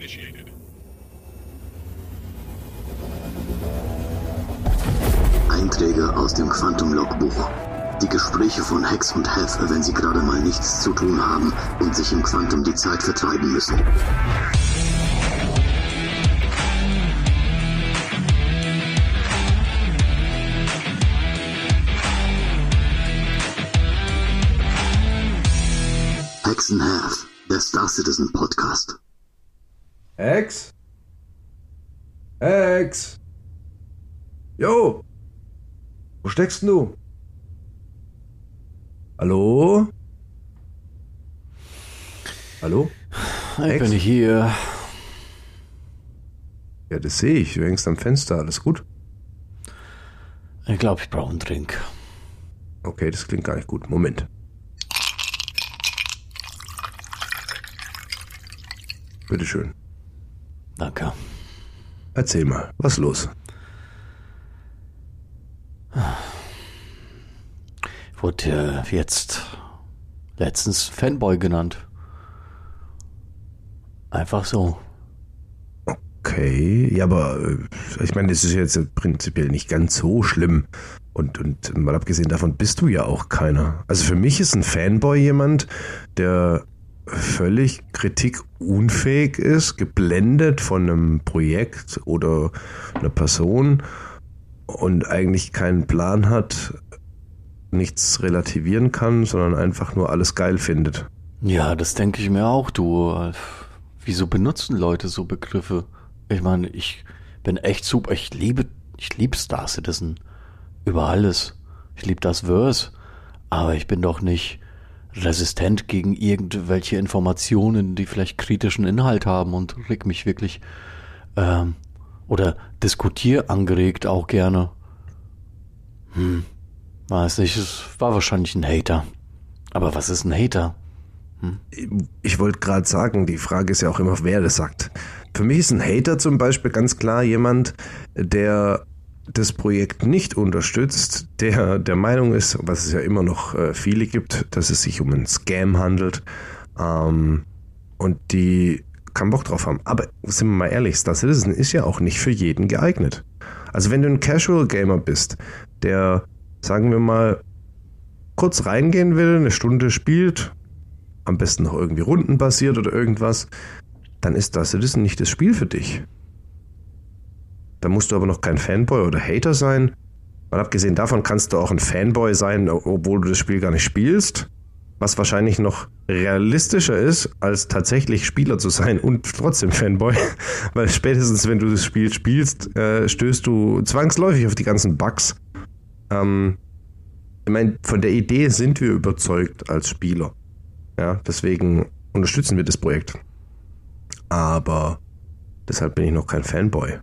initiated. Einträge aus dem Quantum-Logbuch. Die Gespräche von Hex und Hef, wenn sie gerade mal nichts zu tun haben und sich im Quantum die Zeit vertreiben müssen. Hex and Hef, der Star Citizen Podcast. Hex? Hex? Jo! Wo steckst denn du? Hallo? Hallo? Ich Hex? bin hier. Ja, das sehe ich. Du hängst am Fenster. Alles gut? Ich glaube, ich brauche einen Drink. Okay, das klingt gar nicht gut. Moment. Bitteschön. Danke. Erzähl mal, was ist los? Wurde jetzt letztens Fanboy genannt. Einfach so. Okay, ja, aber äh, ich meine, das ist jetzt prinzipiell nicht ganz so schlimm. Und, und mal abgesehen davon bist du ja auch keiner. Also für mich ist ein Fanboy jemand, der völlig kritikunfähig ist, geblendet von einem Projekt oder einer Person und eigentlich keinen Plan hat, nichts relativieren kann, sondern einfach nur alles geil findet. Ja, das denke ich mir auch, du. Wieso benutzen Leute so Begriffe? Ich meine, ich bin echt super. Ich liebe, ich liebe Star Citizen. Über alles. Ich liebe das Verse. Aber ich bin doch nicht resistent gegen irgendwelche Informationen, die vielleicht kritischen Inhalt haben und reg mich wirklich ähm, oder diskutier angeregt auch gerne. Hm, weiß nicht, es war wahrscheinlich ein Hater. Aber was ist ein Hater? Ich wollte gerade sagen, die Frage ist ja auch immer, wer das sagt. Für mich ist ein Hater zum Beispiel ganz klar jemand, der das Projekt nicht unterstützt, der der Meinung ist, was es ja immer noch äh, viele gibt, dass es sich um einen Scam handelt ähm, und die keinen Bock drauf haben. Aber sind wir mal ehrlich, Star Citizen ist ja auch nicht für jeden geeignet. Also wenn du ein Casual Gamer bist, der, sagen wir mal, kurz reingehen will, eine Stunde spielt, am besten noch irgendwie rundenbasiert oder irgendwas, dann ist Star Citizen nicht das Spiel für dich. Da musst du aber noch kein Fanboy oder Hater sein. Mal abgesehen davon kannst du auch ein Fanboy sein, obwohl du das Spiel gar nicht spielst. Was wahrscheinlich noch realistischer ist, als tatsächlich Spieler zu sein und trotzdem Fanboy. Weil spätestens, wenn du das Spiel spielst, äh, stößt du zwangsläufig auf die ganzen Bugs. Ähm, ich meine, von der Idee sind wir überzeugt als Spieler. Ja, deswegen unterstützen wir das Projekt. Aber deshalb bin ich noch kein Fanboy.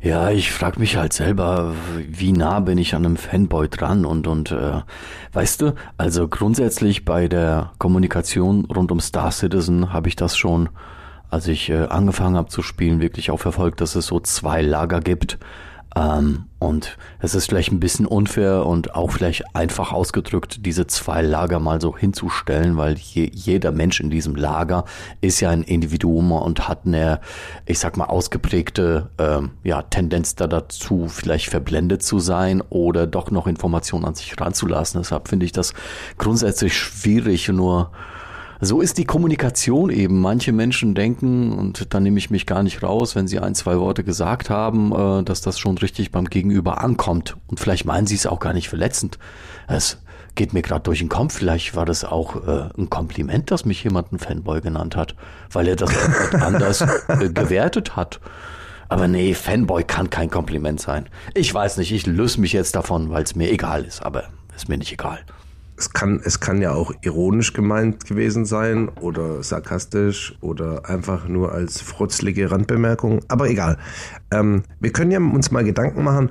Ja, ich frag mich halt selber, wie nah bin ich an einem Fanboy dran und und äh, weißt du, also grundsätzlich bei der Kommunikation rund um Star Citizen habe ich das schon, als ich äh, angefangen habe zu spielen, wirklich auch verfolgt, dass es so zwei Lager gibt. Ähm, und es ist vielleicht ein bisschen unfair und auch vielleicht einfach ausgedrückt, diese zwei Lager mal so hinzustellen, weil je, jeder Mensch in diesem Lager ist ja ein Individuum und hat eine, ich sag mal, ausgeprägte ähm, ja, Tendenz da dazu, vielleicht verblendet zu sein oder doch noch Informationen an sich ranzulassen. Deshalb finde ich das grundsätzlich schwierig, nur so ist die Kommunikation eben. Manche Menschen denken, und da nehme ich mich gar nicht raus, wenn sie ein, zwei Worte gesagt haben, äh, dass das schon richtig beim Gegenüber ankommt. Und vielleicht meinen sie es auch gar nicht verletzend. Es geht mir gerade durch den Kopf. Vielleicht war das auch äh, ein Kompliment, dass mich jemand ein Fanboy genannt hat, weil er das anders äh, gewertet hat. Aber nee, Fanboy kann kein Kompliment sein. Ich weiß nicht, ich löse mich jetzt davon, weil es mir egal ist, aber ist mir nicht egal es kann, es kann ja auch ironisch gemeint gewesen sein oder sarkastisch oder einfach nur als frutzlige Randbemerkung. Aber egal. Ähm, wir können ja uns mal Gedanken machen,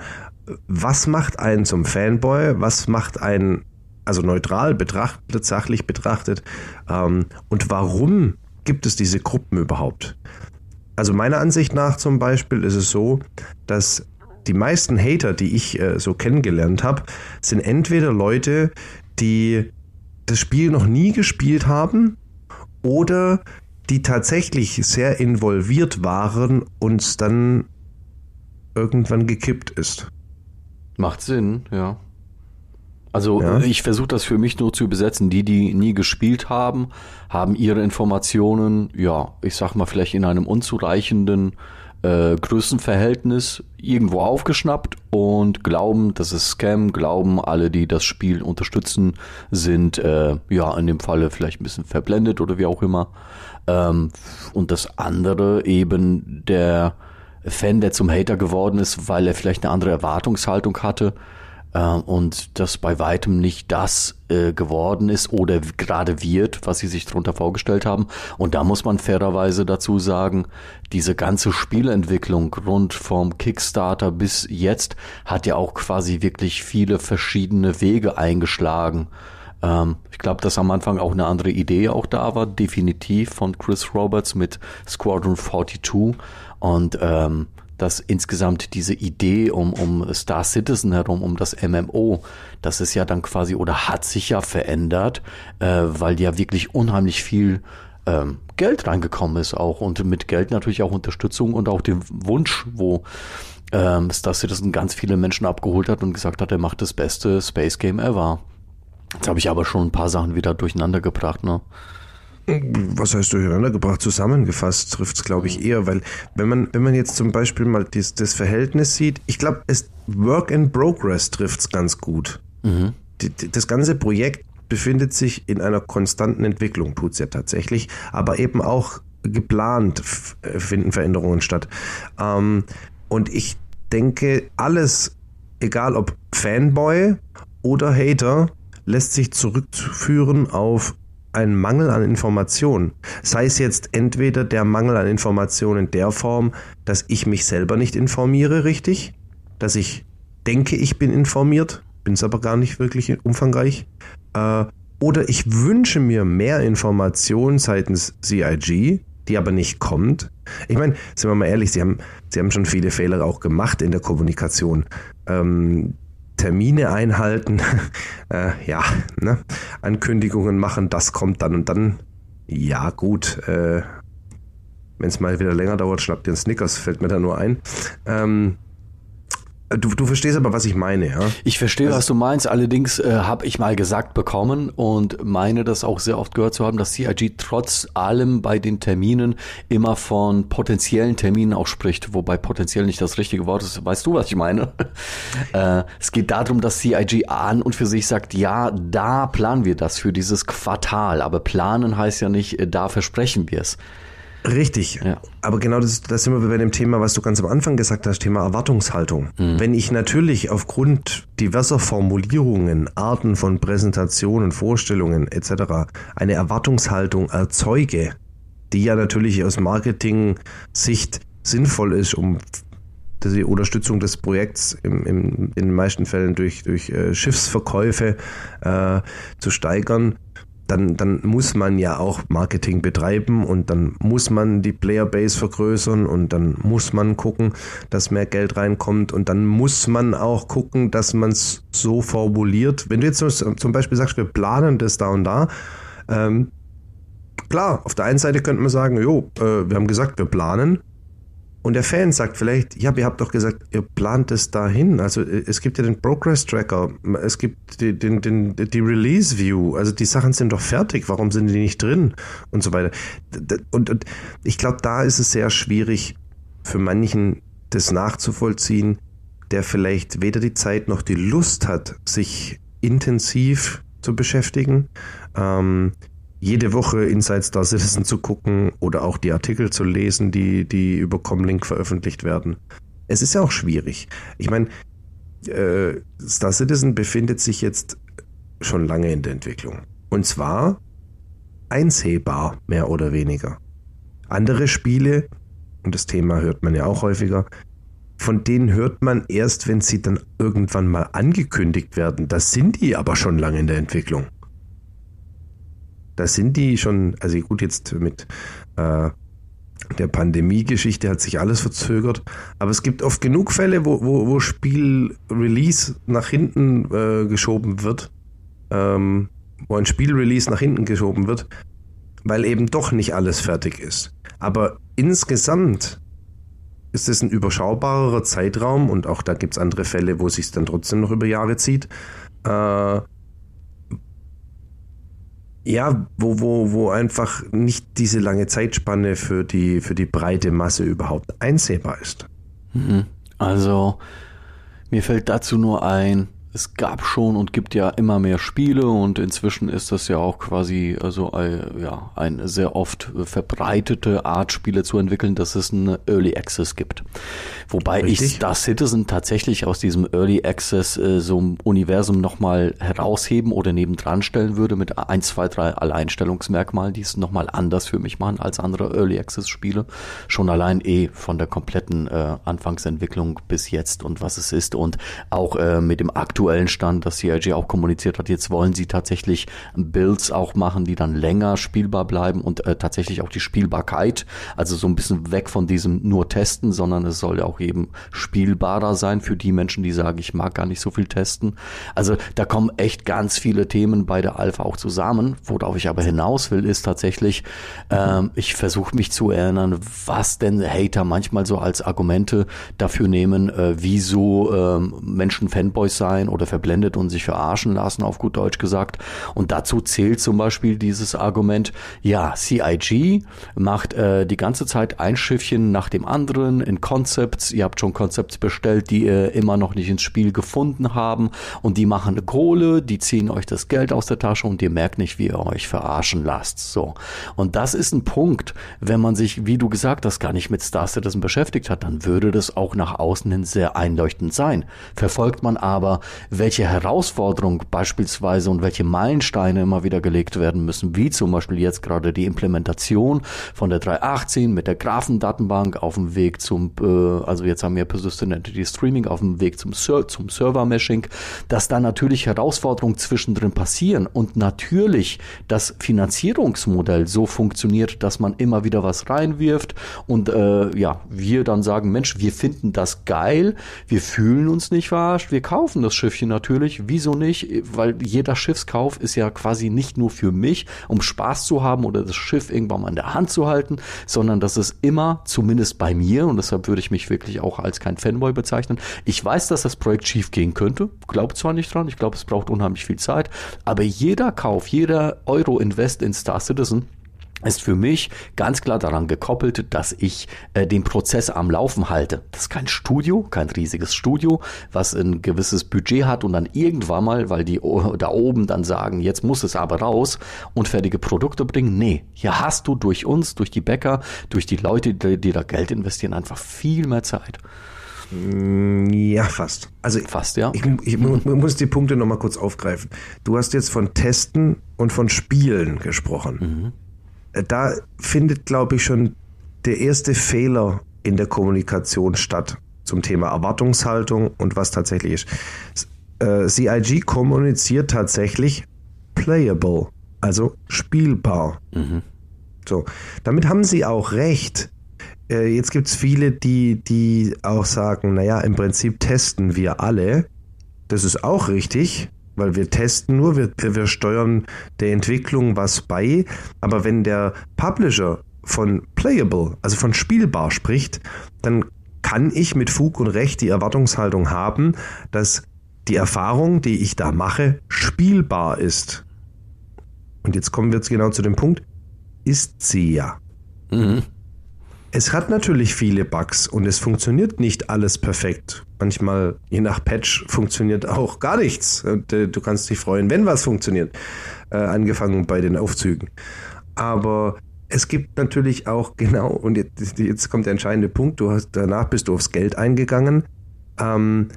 was macht einen zum Fanboy? Was macht einen, also neutral betrachtet, sachlich betrachtet? Ähm, und warum gibt es diese Gruppen überhaupt? Also meiner Ansicht nach zum Beispiel ist es so, dass die meisten Hater, die ich äh, so kennengelernt habe, sind entweder Leute, die das Spiel noch nie gespielt haben oder die tatsächlich sehr involviert waren und es dann irgendwann gekippt ist. Macht Sinn, ja. Also ja. ich versuche das für mich nur zu übersetzen. Die, die nie gespielt haben, haben ihre Informationen, ja, ich sag mal vielleicht in einem unzureichenden äh, Größenverhältnis irgendwo aufgeschnappt und glauben, das ist Scam, glauben alle, die das Spiel unterstützen, sind äh, ja in dem Falle vielleicht ein bisschen verblendet oder wie auch immer. Ähm, und das andere eben der Fan, der zum Hater geworden ist, weil er vielleicht eine andere Erwartungshaltung hatte und das bei weitem nicht das äh, geworden ist oder gerade wird, was sie sich darunter vorgestellt haben. Und da muss man fairerweise dazu sagen, diese ganze Spielentwicklung rund vom Kickstarter bis jetzt hat ja auch quasi wirklich viele verschiedene Wege eingeschlagen. Ähm, ich glaube, dass am Anfang auch eine andere Idee auch da war, definitiv von Chris Roberts mit Squadron 42 und ähm, dass insgesamt diese Idee um, um Star Citizen herum, um das MMO, das ist ja dann quasi oder hat sich ja verändert, äh, weil ja wirklich unheimlich viel ähm, Geld reingekommen ist auch und mit Geld natürlich auch Unterstützung und auch den Wunsch, wo ähm, Star Citizen ganz viele Menschen abgeholt hat und gesagt hat, er macht das beste Space Game ever. Jetzt habe ich aber schon ein paar Sachen wieder durcheinander gebracht, ne? Was heißt durcheinander gebracht, zusammengefasst trifft es, glaube ich, eher, weil wenn man, wenn man jetzt zum Beispiel mal dies, das Verhältnis sieht, ich glaube, es Work in Progress trifft es ganz gut. Mhm. Die, die, das ganze Projekt befindet sich in einer konstanten Entwicklung, tut es ja tatsächlich, aber eben auch geplant finden Veränderungen statt. Ähm, und ich denke, alles, egal ob Fanboy oder Hater, lässt sich zurückführen auf ein Mangel an Informationen. Sei es jetzt entweder der Mangel an Informationen in der Form, dass ich mich selber nicht informiere richtig, dass ich denke, ich bin informiert, bin es aber gar nicht wirklich umfangreich, äh, oder ich wünsche mir mehr Informationen seitens CIG, die aber nicht kommt. Ich meine, sind wir mal ehrlich, sie haben, sie haben schon viele Fehler auch gemacht in der Kommunikation. Ähm, Termine einhalten, äh, ja, ne? Ankündigungen machen, das kommt dann und dann. Ja, gut, äh, wenn es mal wieder länger dauert, schnappt einen Snickers, fällt mir da nur ein. Ähm, Du, du verstehst aber, was ich meine, ja? Ich verstehe, also, was du meinst. Allerdings äh, habe ich mal gesagt bekommen und meine das auch sehr oft gehört zu haben, dass CIG trotz allem bei den Terminen immer von potenziellen Terminen auch spricht, wobei potenziell nicht das richtige Wort ist. Weißt du, was ich meine? äh, es geht darum, dass CIG an und für sich sagt, ja, da planen wir das für dieses Quartal. Aber planen heißt ja nicht, äh, da versprechen wir es. Richtig. Ja. Aber genau das, das sind wir bei dem Thema, was du ganz am Anfang gesagt hast, Thema Erwartungshaltung. Mhm. Wenn ich natürlich aufgrund diverser Formulierungen, Arten von Präsentationen, Vorstellungen etc. eine Erwartungshaltung erzeuge, die ja natürlich aus Marketing-Sicht sinnvoll ist, um die Unterstützung des Projekts im, im, in den meisten Fällen durch, durch äh, Schiffsverkäufe äh, zu steigern, dann, dann muss man ja auch Marketing betreiben und dann muss man die Playerbase vergrößern und dann muss man gucken, dass mehr Geld reinkommt und dann muss man auch gucken, dass man es so formuliert. Wenn du jetzt zum Beispiel sagst, wir planen das da und da, ähm, klar, auf der einen Seite könnte man sagen, jo, äh, wir haben gesagt, wir planen, und der Fan sagt vielleicht, ja, ihr habt doch gesagt, ihr plant es dahin. Also äh, es gibt ja den Progress Tracker, es gibt die, den, den, die Release View. Also die Sachen sind doch fertig. Warum sind die nicht drin? Und so weiter. Und, und ich glaube, da ist es sehr schwierig für manchen, das nachzuvollziehen, der vielleicht weder die Zeit noch die Lust hat, sich intensiv zu beschäftigen. Ähm, jede Woche Inside Star Citizen zu gucken oder auch die Artikel zu lesen, die, die über Comlink veröffentlicht werden. Es ist ja auch schwierig. Ich meine, äh, Star Citizen befindet sich jetzt schon lange in der Entwicklung. Und zwar einsehbar, mehr oder weniger. Andere Spiele, und das Thema hört man ja auch häufiger, von denen hört man erst, wenn sie dann irgendwann mal angekündigt werden. Das sind die aber schon lange in der Entwicklung. Da sind die schon, also gut, jetzt mit äh, der Pandemie-Geschichte hat sich alles verzögert, aber es gibt oft genug Fälle, wo, wo, wo Spiel-Release nach hinten äh, geschoben wird, ähm, wo ein Spiel-Release nach hinten geschoben wird, weil eben doch nicht alles fertig ist. Aber insgesamt ist es ein überschaubarer Zeitraum und auch da gibt es andere Fälle, wo es sich dann trotzdem noch über Jahre zieht. Äh, ja, wo, wo, wo einfach nicht diese lange Zeitspanne für die, für die breite Masse überhaupt einsehbar ist. Mhm. Also, mir fällt dazu nur ein, es gab schon und gibt ja immer mehr Spiele und inzwischen ist das ja auch quasi also äh, ja eine sehr oft verbreitete Art Spiele zu entwickeln, dass es einen Early Access gibt. Wobei Richtig. ich Star Citizen tatsächlich aus diesem Early Access äh, so ein Universum nochmal herausheben oder nebendran stellen würde mit ein, zwei, drei Alleinstellungsmerkmalen, die es nochmal anders für mich machen als andere Early Access Spiele. Schon allein eh von der kompletten äh, Anfangsentwicklung bis jetzt und was es ist und auch äh, mit dem aktuellen aktuellen Stand, dass CIG auch kommuniziert hat, jetzt wollen sie tatsächlich Builds auch machen, die dann länger spielbar bleiben und äh, tatsächlich auch die Spielbarkeit, also so ein bisschen weg von diesem nur testen, sondern es soll ja auch eben spielbarer sein für die Menschen, die sagen, ich mag gar nicht so viel testen. Also da kommen echt ganz viele Themen bei der Alpha auch zusammen. Worauf ich aber hinaus will, ist tatsächlich, ähm, ich versuche mich zu erinnern, was denn Hater manchmal so als Argumente dafür nehmen, äh, wieso ähm, Menschen Fanboys sein oder verblendet und sich verarschen lassen, auf gut Deutsch gesagt. Und dazu zählt zum Beispiel dieses Argument, ja, CIG macht äh, die ganze Zeit ein Schiffchen nach dem anderen in Concepts. Ihr habt schon Concepts bestellt, die ihr immer noch nicht ins Spiel gefunden haben. Und die machen eine Kohle, die ziehen euch das Geld aus der Tasche und ihr merkt nicht, wie ihr euch verarschen lasst. So. Und das ist ein Punkt, wenn man sich, wie du gesagt hast, gar nicht mit Star Citizen beschäftigt hat, dann würde das auch nach außen hin sehr einleuchtend sein. Verfolgt man aber welche Herausforderungen beispielsweise und welche Meilensteine immer wieder gelegt werden müssen, wie zum Beispiel jetzt gerade die Implementation von der 318 mit der Graphendatenbank auf dem Weg zum, äh, also jetzt haben wir Persistent Entity Streaming auf dem Weg zum, Ser zum Server-Meshing, dass da natürlich Herausforderungen zwischendrin passieren und natürlich das Finanzierungsmodell so funktioniert, dass man immer wieder was reinwirft und äh, ja, wir dann sagen, Mensch, wir finden das geil, wir fühlen uns nicht verarscht, wir kaufen das Schiff Schiffchen natürlich. Wieso nicht? Weil jeder Schiffskauf ist ja quasi nicht nur für mich, um Spaß zu haben oder das Schiff irgendwann mal in der Hand zu halten, sondern das ist immer, zumindest bei mir, und deshalb würde ich mich wirklich auch als kein Fanboy bezeichnen. Ich weiß, dass das Projekt schief gehen könnte. Glaube zwar nicht dran, ich glaube, es braucht unheimlich viel Zeit, aber jeder Kauf, jeder Euro Invest in Star Citizen ist für mich ganz klar daran gekoppelt, dass ich äh, den Prozess am Laufen halte. Das ist kein Studio, kein riesiges Studio, was ein gewisses Budget hat und dann irgendwann mal, weil die da oben dann sagen, jetzt muss es aber raus und fertige Produkte bringen. Nee, hier hast du durch uns, durch die Bäcker, durch die Leute, die, die da Geld investieren, einfach viel mehr Zeit. Mm, ja, fast. Also fast, ja. Ich, ich muss die Punkte nochmal kurz aufgreifen. Du hast jetzt von Testen und von Spielen gesprochen. Mhm da findet, glaube ich, schon der erste Fehler in der Kommunikation statt zum Thema Erwartungshaltung und was tatsächlich ist. Äh, CIG kommuniziert tatsächlich playable, also spielbar. Mhm. So, damit haben sie auch recht. Äh, jetzt gibt es viele, die, die auch sagen, naja, im Prinzip testen wir alle. Das ist auch richtig weil wir testen nur, wir, wir steuern der Entwicklung was bei, aber wenn der Publisher von playable, also von spielbar spricht, dann kann ich mit Fug und Recht die Erwartungshaltung haben, dass die Erfahrung, die ich da mache, spielbar ist. Und jetzt kommen wir jetzt genau zu dem Punkt, ist sie ja. Mhm. Es hat natürlich viele Bugs und es funktioniert nicht alles perfekt. Manchmal, je nach Patch, funktioniert auch gar nichts. Und, äh, du kannst dich freuen, wenn was funktioniert. Äh, angefangen bei den Aufzügen. Aber es gibt natürlich auch genau, und jetzt, jetzt kommt der entscheidende Punkt, du hast, danach bist du aufs Geld eingegangen. Ähm,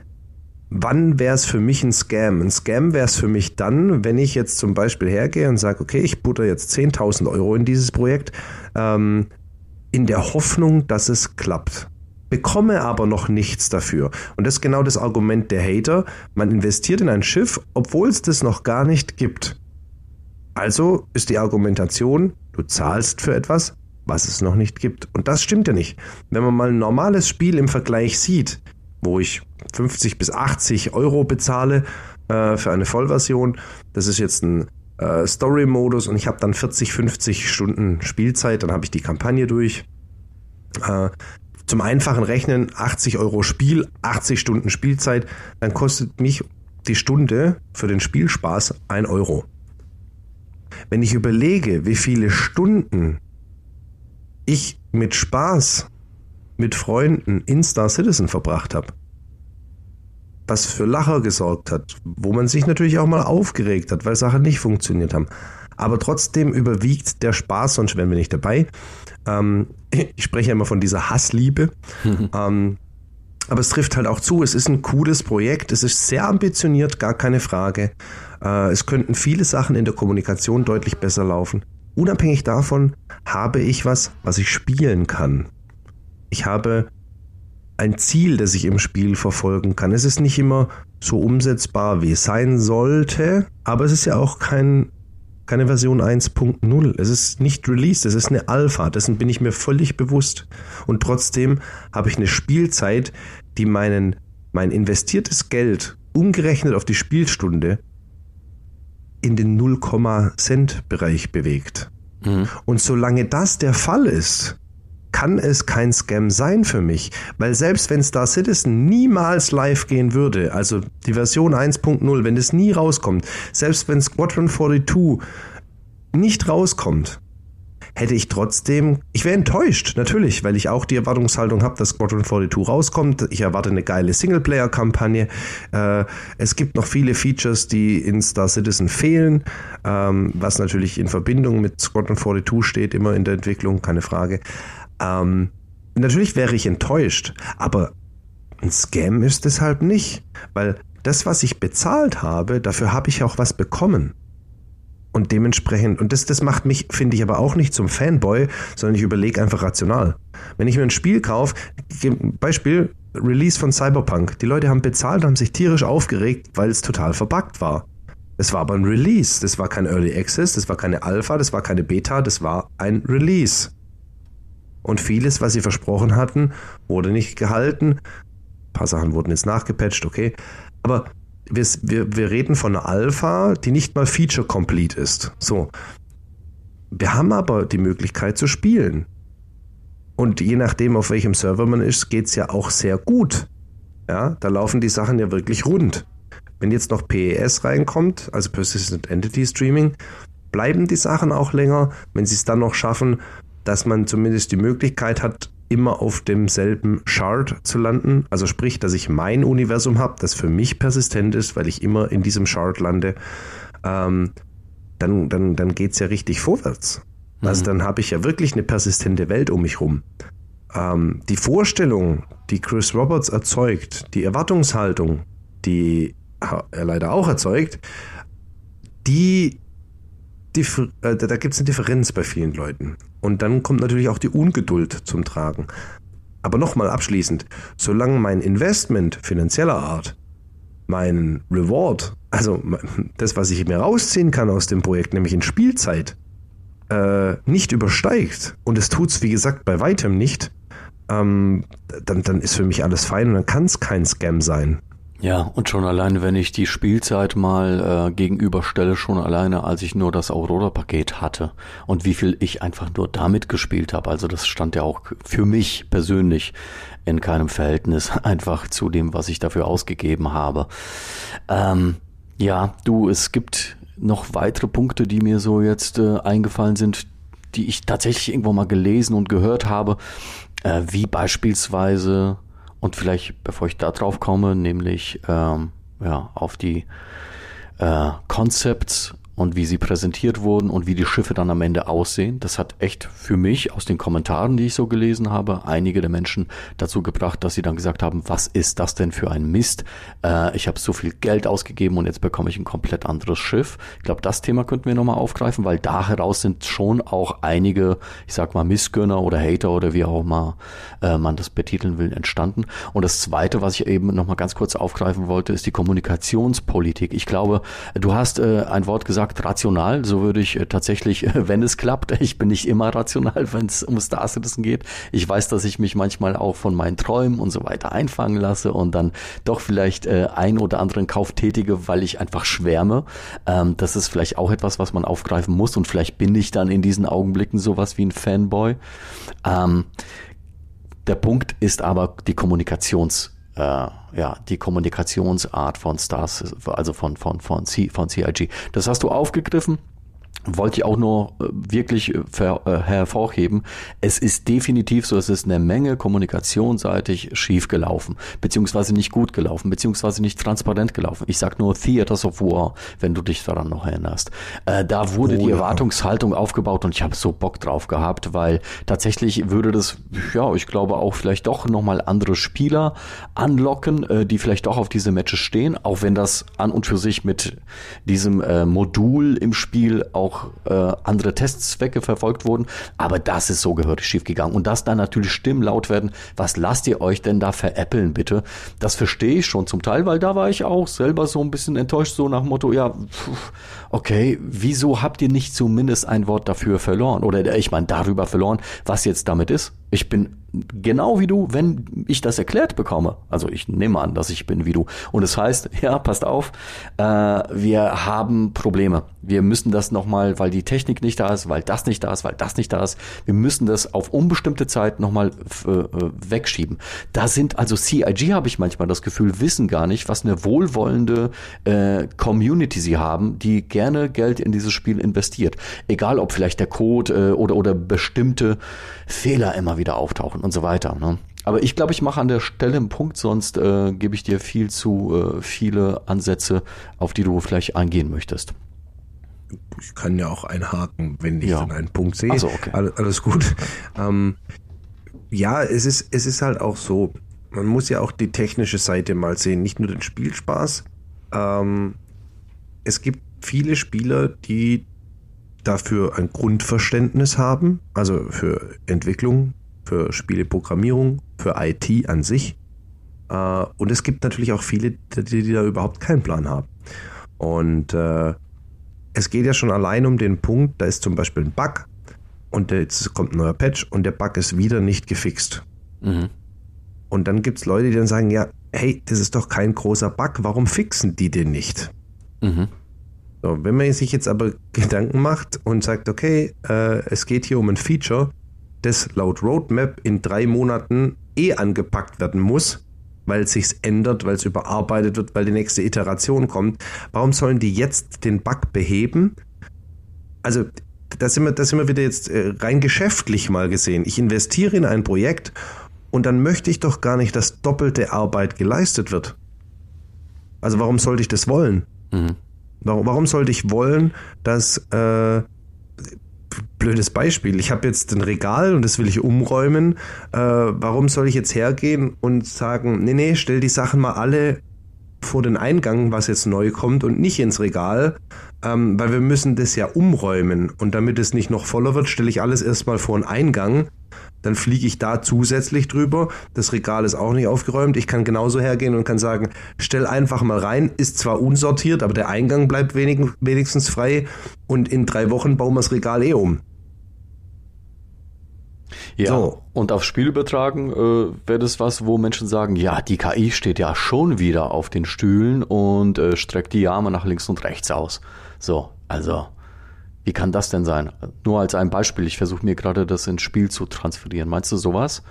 wann wäre es für mich ein Scam? Ein Scam wäre es für mich dann, wenn ich jetzt zum Beispiel hergehe und sage, okay, ich butter jetzt 10.000 Euro in dieses Projekt. Ähm, in der Hoffnung, dass es klappt. Bekomme aber noch nichts dafür. Und das ist genau das Argument der Hater. Man investiert in ein Schiff, obwohl es das noch gar nicht gibt. Also ist die Argumentation, du zahlst für etwas, was es noch nicht gibt. Und das stimmt ja nicht. Wenn man mal ein normales Spiel im Vergleich sieht, wo ich 50 bis 80 Euro bezahle äh, für eine Vollversion, das ist jetzt ein äh, Story-Modus und ich habe dann 40, 50 Stunden Spielzeit, dann habe ich die Kampagne durch. Äh, zum einfachen Rechnen 80 Euro Spiel, 80 Stunden Spielzeit, dann kostet mich die Stunde für den Spielspaß 1 Euro. Wenn ich überlege, wie viele Stunden ich mit Spaß mit Freunden in Star Citizen verbracht habe, was für Lacher gesorgt hat, wo man sich natürlich auch mal aufgeregt hat, weil Sachen nicht funktioniert haben. Aber trotzdem überwiegt der Spaß, sonst wären wir nicht dabei. Ähm, ich spreche ja immer von dieser Hassliebe. ähm, aber es trifft halt auch zu, es ist ein cooles Projekt, es ist sehr ambitioniert, gar keine Frage. Äh, es könnten viele Sachen in der Kommunikation deutlich besser laufen. Unabhängig davon habe ich was, was ich spielen kann. Ich habe ein Ziel, das ich im Spiel verfolgen kann. Es ist nicht immer so umsetzbar, wie es sein sollte, aber es ist ja auch kein, keine Version 1.0. Es ist nicht released, es ist eine Alpha, dessen bin ich mir völlig bewusst. Und trotzdem habe ich eine Spielzeit, die meinen, mein investiertes Geld umgerechnet auf die Spielstunde in den 0, Cent Bereich bewegt. Mhm. Und solange das der Fall ist, kann es kein Scam sein für mich, weil selbst wenn Star Citizen niemals live gehen würde, also die Version 1.0, wenn es nie rauskommt, selbst wenn Squadron 42 nicht rauskommt, hätte ich trotzdem, ich wäre enttäuscht, natürlich, weil ich auch die Erwartungshaltung habe, dass Squadron 42 rauskommt. Ich erwarte eine geile Singleplayer-Kampagne. Äh, es gibt noch viele Features, die in Star Citizen fehlen, ähm, was natürlich in Verbindung mit Squadron 42 steht, immer in der Entwicklung, keine Frage. Ähm, natürlich wäre ich enttäuscht, aber ein Scam ist deshalb nicht, weil das, was ich bezahlt habe, dafür habe ich auch was bekommen. Und dementsprechend, und das, das macht mich, finde ich, aber auch nicht zum Fanboy, sondern ich überlege einfach rational. Wenn ich mir ein Spiel kaufe, Beispiel Release von Cyberpunk, die Leute haben bezahlt, haben sich tierisch aufgeregt, weil es total verbuggt war. Es war aber ein Release, das war kein Early Access, das war keine Alpha, das war keine Beta, das war ein Release. Und vieles, was sie versprochen hatten, wurde nicht gehalten. Ein paar Sachen wurden jetzt nachgepatcht, okay. Aber wir, wir, wir reden von einer Alpha, die nicht mal feature-complete ist. So. Wir haben aber die Möglichkeit zu spielen. Und je nachdem, auf welchem Server man ist, geht es ja auch sehr gut. Ja, da laufen die Sachen ja wirklich rund. Wenn jetzt noch PES reinkommt, also Persistent Entity Streaming, bleiben die Sachen auch länger. Wenn sie es dann noch schaffen, dass man zumindest die Möglichkeit hat, immer auf demselben Shard zu landen. Also sprich, dass ich mein Universum habe, das für mich persistent ist, weil ich immer in diesem Shard lande. Ähm, dann, dann, dann geht es ja richtig vorwärts. Mhm. Also dann habe ich ja wirklich eine persistente Welt um mich rum. Ähm, die Vorstellung, die Chris Roberts erzeugt, die Erwartungshaltung, die er leider auch erzeugt, die äh, da gibt es eine Differenz bei vielen Leuten. Und dann kommt natürlich auch die Ungeduld zum Tragen. Aber nochmal abschließend, solange mein Investment finanzieller Art, mein Reward, also das, was ich mir rausziehen kann aus dem Projekt, nämlich in Spielzeit, äh, nicht übersteigt, und es tut es, wie gesagt, bei weitem nicht, ähm, dann, dann ist für mich alles fein und dann kann es kein Scam sein. Ja, und schon alleine, wenn ich die Spielzeit mal äh, gegenüberstelle, schon alleine, als ich nur das Aurora-Paket hatte und wie viel ich einfach nur damit gespielt habe. Also das stand ja auch für mich persönlich in keinem Verhältnis einfach zu dem, was ich dafür ausgegeben habe. Ähm, ja, du, es gibt noch weitere Punkte, die mir so jetzt äh, eingefallen sind, die ich tatsächlich irgendwo mal gelesen und gehört habe, äh, wie beispielsweise und vielleicht, bevor ich da drauf komme, nämlich ähm, ja, auf die äh, Concepts und wie sie präsentiert wurden und wie die Schiffe dann am Ende aussehen. Das hat echt für mich aus den Kommentaren, die ich so gelesen habe, einige der Menschen dazu gebracht, dass sie dann gesagt haben, was ist das denn für ein Mist? Äh, ich habe so viel Geld ausgegeben und jetzt bekomme ich ein komplett anderes Schiff. Ich glaube, das Thema könnten wir nochmal aufgreifen, weil da heraus sind schon auch einige, ich sag mal, Missgönner oder Hater oder wie auch immer äh, man das betiteln will, entstanden. Und das Zweite, was ich eben nochmal ganz kurz aufgreifen wollte, ist die Kommunikationspolitik. Ich glaube, du hast äh, ein Wort gesagt, gesagt, rational. So würde ich äh, tatsächlich, wenn es klappt, ich bin nicht immer rational, wenn es um Star Citizen geht. Ich weiß, dass ich mich manchmal auch von meinen Träumen und so weiter einfangen lasse und dann doch vielleicht äh, ein oder anderen Kauf tätige, weil ich einfach schwärme. Ähm, das ist vielleicht auch etwas, was man aufgreifen muss und vielleicht bin ich dann in diesen Augenblicken sowas wie ein Fanboy. Ähm, der Punkt ist aber die Kommunikations- äh, ja, die Kommunikationsart von Stars, also von, von, von, C, von CIG. Das hast du aufgegriffen wollte ich auch nur äh, wirklich äh, äh, hervorheben. Es ist definitiv so, es ist eine Menge kommunikationsseitig schief gelaufen, beziehungsweise nicht gut gelaufen, beziehungsweise nicht transparent gelaufen. Ich sag nur Theaters of War, wenn du dich daran noch erinnerst. Äh, da wurde oh, die Erwartungshaltung ja. aufgebaut und ich habe so Bock drauf gehabt, weil tatsächlich würde das, ja, ich glaube auch vielleicht doch nochmal andere Spieler anlocken, äh, die vielleicht doch auf diese Matches stehen, auch wenn das an und für sich mit diesem äh, Modul im Spiel auch äh, andere Testzwecke verfolgt wurden. Aber das ist so gehörig schief gegangen. Und dass dann natürlich Stimmen laut werden, was lasst ihr euch denn da veräppeln, bitte? Das verstehe ich schon zum Teil, weil da war ich auch selber so ein bisschen enttäuscht, so nach Motto, ja, okay, wieso habt ihr nicht zumindest ein Wort dafür verloren? Oder ich meine, darüber verloren, was jetzt damit ist? Ich bin genau wie du, wenn ich das erklärt bekomme. Also ich nehme an, dass ich bin wie du. Und es das heißt, ja, passt auf, äh, wir haben Probleme. Wir müssen das nochmal, weil die Technik nicht da ist, weil das nicht da ist, weil das nicht da ist. Wir müssen das auf unbestimmte Zeit nochmal äh, wegschieben. Da sind also CIG, habe ich manchmal das Gefühl, wissen gar nicht, was eine wohlwollende äh, Community sie haben, die gerne Geld in dieses Spiel investiert. Egal, ob vielleicht der Code äh, oder, oder bestimmte Fehler immer wieder auftauchen und so weiter. Ne? Aber ich glaube, ich mache an der Stelle einen Punkt, sonst äh, gebe ich dir viel zu äh, viele Ansätze, auf die du vielleicht eingehen möchtest. Ich kann ja auch einhaken, wenn ich ja. dann einen Punkt sehe. Also, okay. alles, alles gut. ähm, ja, es ist, es ist halt auch so, man muss ja auch die technische Seite mal sehen, nicht nur den Spielspaß. Ähm, es gibt viele Spieler, die dafür ein Grundverständnis haben, also für Entwicklung, für Spieleprogrammierung, für IT an sich. Äh, und es gibt natürlich auch viele, die, die da überhaupt keinen Plan haben. Und äh, es geht ja schon allein um den Punkt, da ist zum Beispiel ein Bug und jetzt kommt ein neuer Patch und der Bug ist wieder nicht gefixt. Mhm. Und dann gibt es Leute, die dann sagen, ja, hey, das ist doch kein großer Bug, warum fixen die den nicht? Mhm. So, wenn man sich jetzt aber Gedanken macht und sagt, okay, äh, es geht hier um ein Feature, das laut Roadmap in drei Monaten eh angepackt werden muss, weil es sich ändert, weil es überarbeitet wird, weil die nächste Iteration kommt. Warum sollen die jetzt den Bug beheben? Also, da sind wir, da sind wir wieder jetzt äh, rein geschäftlich mal gesehen. Ich investiere in ein Projekt und dann möchte ich doch gar nicht, dass doppelte Arbeit geleistet wird. Also warum sollte ich das wollen? Mhm. Warum, warum sollte ich wollen, dass äh, blödes Beispiel. Ich habe jetzt ein Regal und das will ich umräumen. Äh, warum soll ich jetzt hergehen und sagen, nee, nee, stell die Sachen mal alle vor den Eingang, was jetzt neu kommt und nicht ins Regal, ähm, weil wir müssen das ja umräumen. Und damit es nicht noch voller wird, stelle ich alles erstmal vor den Eingang dann fliege ich da zusätzlich drüber. Das Regal ist auch nicht aufgeräumt. Ich kann genauso hergehen und kann sagen, stell einfach mal rein, ist zwar unsortiert, aber der Eingang bleibt wenig, wenigstens frei und in drei Wochen bauen wir das Regal eh um. Ja, so. und aufs Spiel übertragen äh, wäre das was, wo Menschen sagen, ja, die KI steht ja schon wieder auf den Stühlen und äh, streckt die Arme nach links und rechts aus. So, also wie kann das denn sein? Nur als ein Beispiel, ich versuche mir gerade das ins Spiel zu transferieren. Meinst du sowas?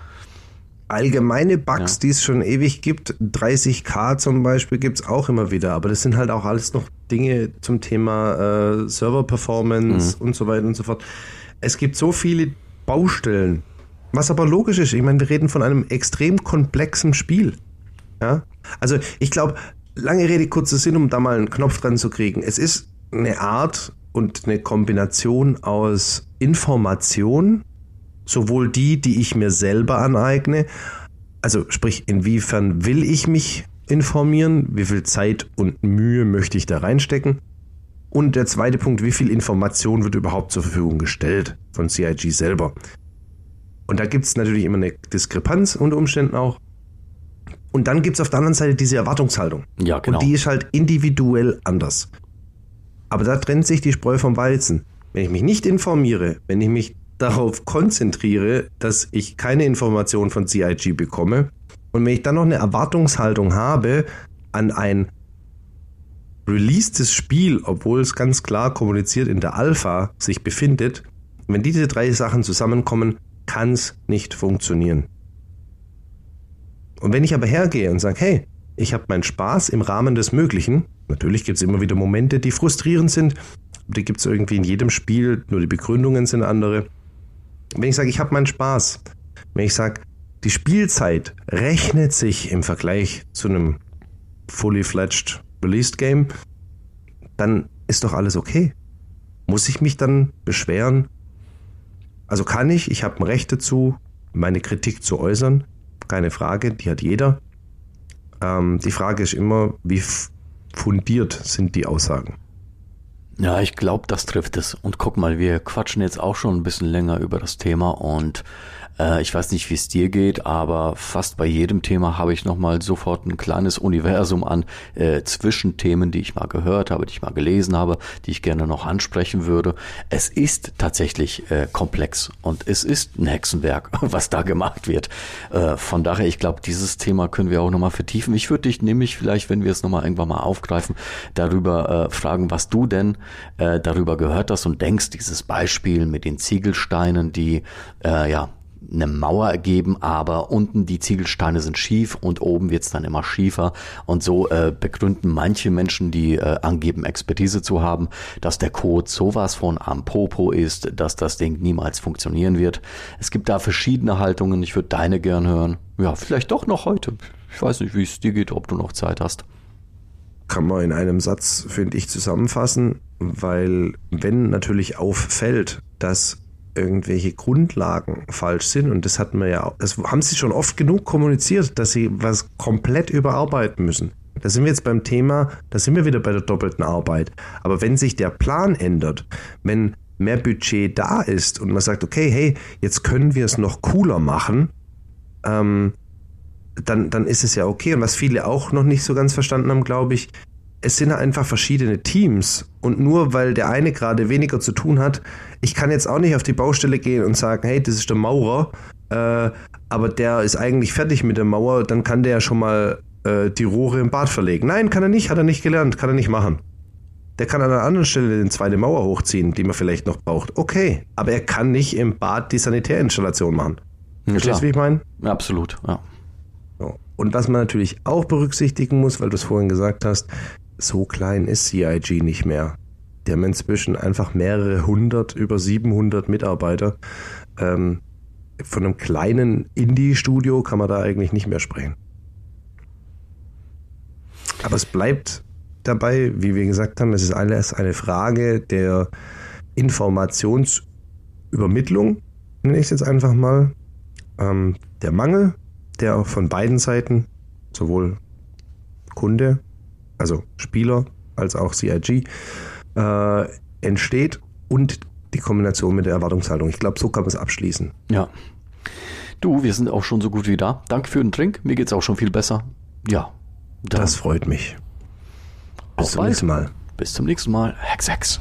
Allgemeine Bugs, ja. die es schon ewig gibt, 30k zum Beispiel, gibt es auch immer wieder, aber das sind halt auch alles noch Dinge zum Thema äh, Server-Performance mhm. und so weiter und so fort. Es gibt so viele Baustellen, was aber logisch ist. Ich meine, wir reden von einem extrem komplexen Spiel. Ja? Also ich glaube, lange Rede, kurzer Sinn, um da mal einen Knopf dran zu kriegen. Es ist eine Art und eine Kombination aus Information, sowohl die, die ich mir selber aneigne, also sprich, inwiefern will ich mich informieren, wie viel Zeit und Mühe möchte ich da reinstecken. Und der zweite Punkt, wie viel Information wird überhaupt zur Verfügung gestellt von CIG selber. Und da gibt es natürlich immer eine Diskrepanz unter Umständen auch. Und dann gibt es auf der anderen Seite diese Erwartungshaltung. Ja, genau. Und die ist halt individuell anders. Aber da trennt sich die Spreu vom Weizen. Wenn ich mich nicht informiere, wenn ich mich darauf konzentriere, dass ich keine Informationen von CIG bekomme und wenn ich dann noch eine Erwartungshaltung habe an ein releasedes Spiel, obwohl es ganz klar kommuniziert in der Alpha sich befindet, wenn diese drei Sachen zusammenkommen, kann es nicht funktionieren. Und wenn ich aber hergehe und sage, hey, ich habe meinen Spaß im Rahmen des Möglichen, natürlich gibt es immer wieder Momente, die frustrierend sind, die gibt es irgendwie in jedem Spiel, nur die Begründungen sind andere. Wenn ich sage, ich habe meinen Spaß, wenn ich sage, die Spielzeit rechnet sich im Vergleich zu einem fully fledged released Game, dann ist doch alles okay. Muss ich mich dann beschweren? Also kann ich, ich habe ein Recht dazu, meine Kritik zu äußern, keine Frage, die hat jeder. Ähm, die Frage ist immer, wie fundiert sind die Aussagen? Ja, ich glaube, das trifft es. Und guck mal, wir quatschen jetzt auch schon ein bisschen länger über das Thema und äh, ich weiß nicht, wie es dir geht, aber fast bei jedem Thema habe ich nochmal sofort ein kleines Universum an äh, Zwischenthemen, die ich mal gehört habe, die ich mal gelesen habe, die ich gerne noch ansprechen würde. Es ist tatsächlich äh, komplex und es ist ein Hexenwerk, was da gemacht wird. Äh, von daher, ich glaube, dieses Thema können wir auch nochmal vertiefen. Ich würde dich nämlich vielleicht, wenn wir es nochmal irgendwann mal aufgreifen, darüber äh, fragen, was du denn darüber gehört hast und denkst, dieses Beispiel mit den Ziegelsteinen, die äh, ja eine Mauer ergeben, aber unten die Ziegelsteine sind schief und oben wird's dann immer schiefer. Und so äh, begründen manche Menschen, die äh, angeben, Expertise zu haben, dass der Code sowas von am Popo ist, dass das Ding niemals funktionieren wird. Es gibt da verschiedene Haltungen. Ich würde deine gern hören. Ja, vielleicht doch noch heute. Ich weiß nicht, wie es dir geht, ob du noch Zeit hast. Kann man in einem Satz, finde ich, zusammenfassen, weil wenn natürlich auffällt, dass irgendwelche Grundlagen falsch sind. Und das hatten wir ja, das haben sie schon oft genug kommuniziert, dass sie was komplett überarbeiten müssen. Da sind wir jetzt beim Thema, da sind wir wieder bei der doppelten Arbeit. Aber wenn sich der Plan ändert, wenn mehr Budget da ist und man sagt, okay, hey, jetzt können wir es noch cooler machen, ähm, dann, dann ist es ja okay. Und was viele auch noch nicht so ganz verstanden haben, glaube ich, es sind einfach verschiedene Teams. Und nur weil der eine gerade weniger zu tun hat, ich kann jetzt auch nicht auf die Baustelle gehen und sagen, hey, das ist der Maurer, äh, aber der ist eigentlich fertig mit der Mauer, dann kann der ja schon mal äh, die Rohre im Bad verlegen. Nein, kann er nicht, hat er nicht gelernt, kann er nicht machen. Der kann an einer anderen Stelle eine zweite Mauer hochziehen, die man vielleicht noch braucht. Okay, aber er kann nicht im Bad die Sanitärinstallation machen. Ja, Verstehst du, wie ich meine? Absolut, ja. Und was man natürlich auch berücksichtigen muss, weil du es vorhin gesagt hast, so klein ist CIG nicht mehr. Die haben inzwischen einfach mehrere hundert, über 700 Mitarbeiter. Ähm, von einem kleinen Indie-Studio kann man da eigentlich nicht mehr sprechen. Aber es bleibt dabei, wie wir gesagt haben, es ist alles eine Frage der Informationsübermittlung, nenne ich es jetzt einfach mal. Ähm, der Mangel, der auch von beiden Seiten, sowohl Kunde also Spieler als auch CIG, äh, entsteht und die Kombination mit der Erwartungshaltung. Ich glaube, so kann man es abschließen. Ja. Du, wir sind auch schon so gut wie da. Danke für den Trink. Mir geht es auch schon viel besser. Ja. Das freut mich. Bis zum bald. nächsten Mal. Bis zum nächsten Mal. Hex, Hex.